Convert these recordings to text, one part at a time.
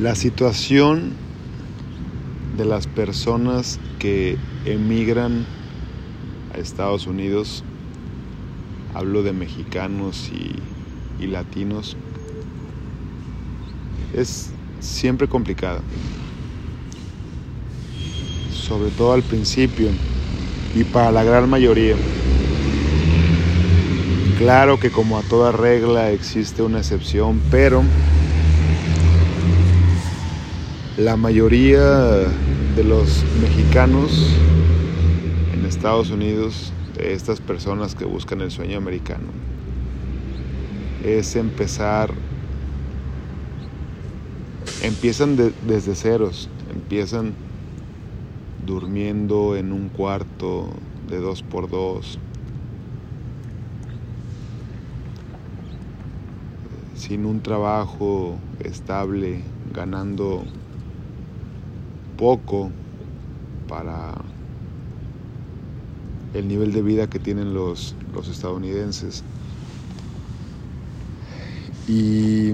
La situación de las personas que emigran a Estados Unidos, hablo de mexicanos y, latinos, es siempre complicada. Sobre todo al principio y para la gran mayoría. Claro que como a toda regla existe una excepción, pero la mayoría de los mexicanos en Estados Unidos, de estas personas que buscan el sueño americano, es empezar, empiezan desde ceros, empiezan durmiendo en un cuarto de dos por dos, sin un trabajo estable, ganando poco para el nivel de vida que tienen los, los estadounidenses. Y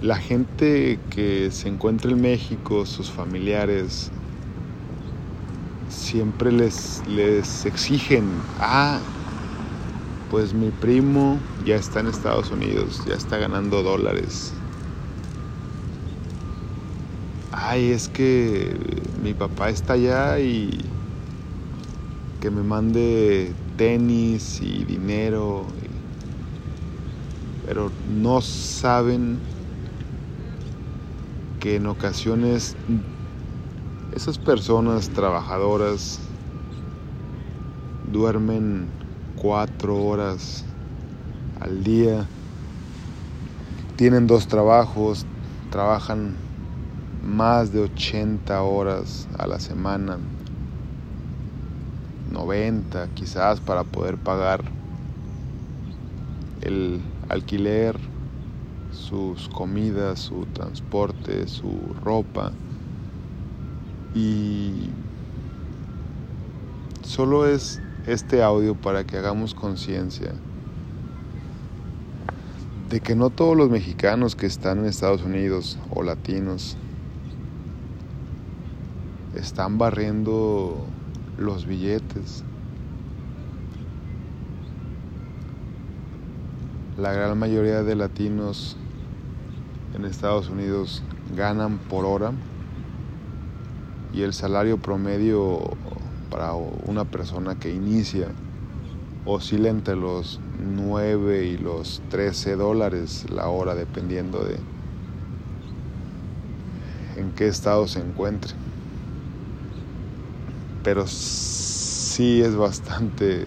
la gente que se encuentra en México, sus familiares, siempre les, les exigen, ah, pues mi primo ya está en Estados Unidos, ya está ganando dólares, ay, es que mi papá está allá y que me mande tenis y dinero, pero no saben que en ocasiones esas personas trabajadoras duermen cuatro horas al día, tienen dos trabajos, trabajan más de 80 horas a la semana, 90 quizás para poder pagar el alquiler, sus comidas, su transporte, su ropa. Y solo es este audio para que hagamos conciencia de que no todos los mexicanos que están en Estados Unidos o latinos están barriendo los billetes. La gran mayoría de latinos en Estados Unidos ganan por hora y el salario promedio para una persona que inicia oscila entre los 9 y los 13 dólares la hora dependiendo de en qué estado se encuentre pero sí es bastante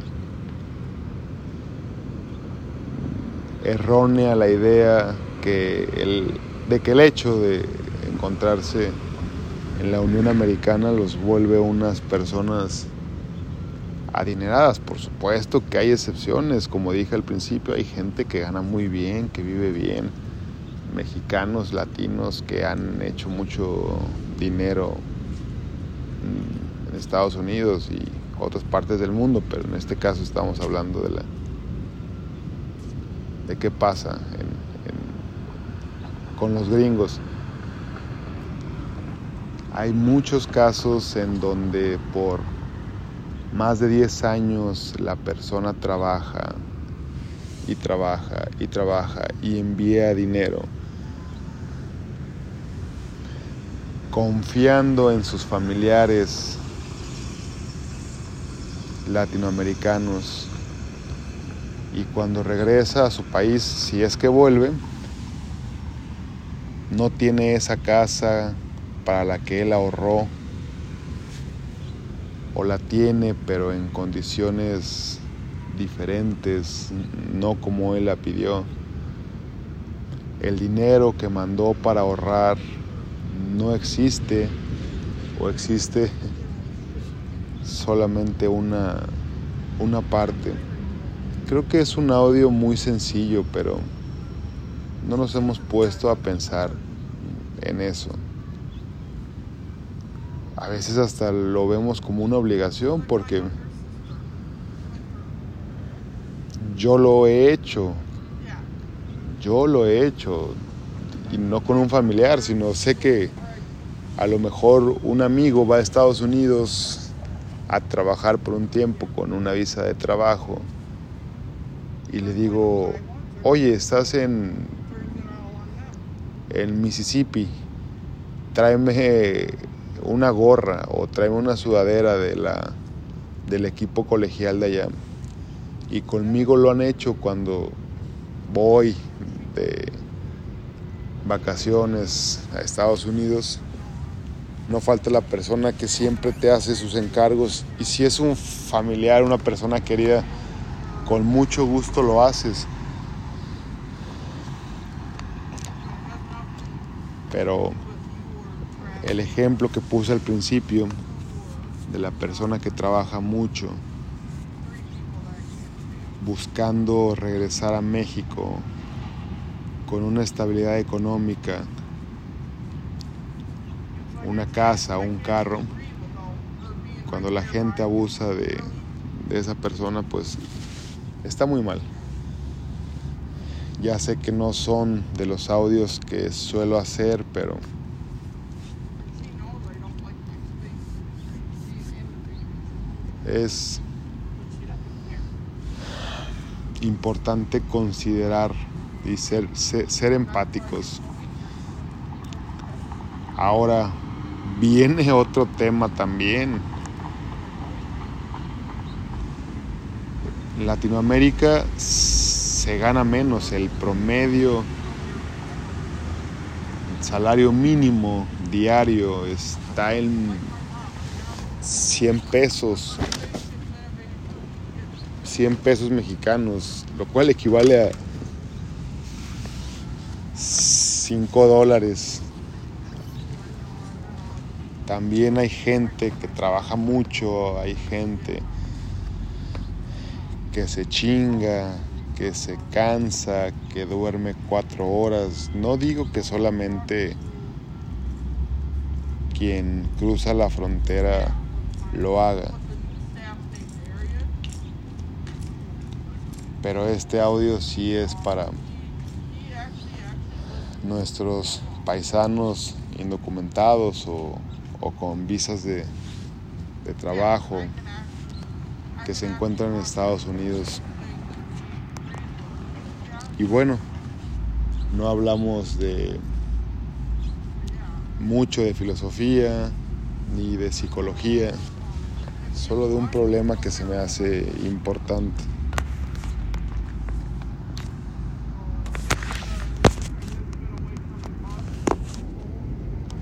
errónea la idea que el, de que el hecho de encontrarse en la Unión Americana los vuelve unas personas adineradas. Por supuesto que hay excepciones, como dije al principio, hay gente que gana muy bien, que vive bien, mexicanos, latinos que han hecho mucho dinero Estados Unidos y otras partes del mundo, pero en este caso estamos hablando de la de qué pasa con los gringos. Hay muchos casos en donde por más de 10 años la persona trabaja y trabaja y trabaja y envía dinero confiando en sus familiares latinoamericanos y cuando regresa a su país, si es que vuelve, no tiene esa casa para la que él ahorró o la tiene pero en condiciones diferentes, no como él la pidió. El dinero que mandó para ahorrar no existe o existe solamente una, una parte. Creo que es un audio muy sencillo, pero no nos hemos puesto a pensar en eso. A veces hasta lo vemos como una obligación porque yo lo he hecho, yo lo he hecho y no con un familiar, sino sé que a lo mejor un amigo va a Estados Unidos a trabajar por un tiempo con una visa de trabajo y le digo, oye, estás en, en Mississippi, tráeme una gorra o tráeme una sudadera de la, del equipo colegial de allá. Y conmigo lo han hecho cuando voy de vacaciones a Estados Unidos. No falta la persona que siempre te hace sus encargos. Y si es un familiar, una persona querida, con mucho gusto lo haces. Pero el ejemplo que puse al principio de la persona que trabaja mucho buscando regresar a México con una estabilidad económica, una casa, un carro, cuando la gente abusa de, de esa persona, pues está muy mal. Ya sé que no son de los audios que suelo hacer, pero es importante considerar y ser, ser, empáticos. Ahora viene otro tema también. Latinoamérica se gana menos, el promedio, el salario mínimo diario está en 100 pesos 100 pesos mexicanos, lo cual equivale a 5 dólares. También hay gente que trabaja mucho, hay gente que se chinga, que se cansa, que duerme cuatro horas. No digo que solamente quien cruza la frontera lo haga. Pero este audio sí es para nuestros paisanos indocumentados o, con visas de, trabajo que se encuentran en Estados Unidos. Y bueno, no hablamos de mucho de filosofía ni de psicología, solo de un problema que se me hace importante.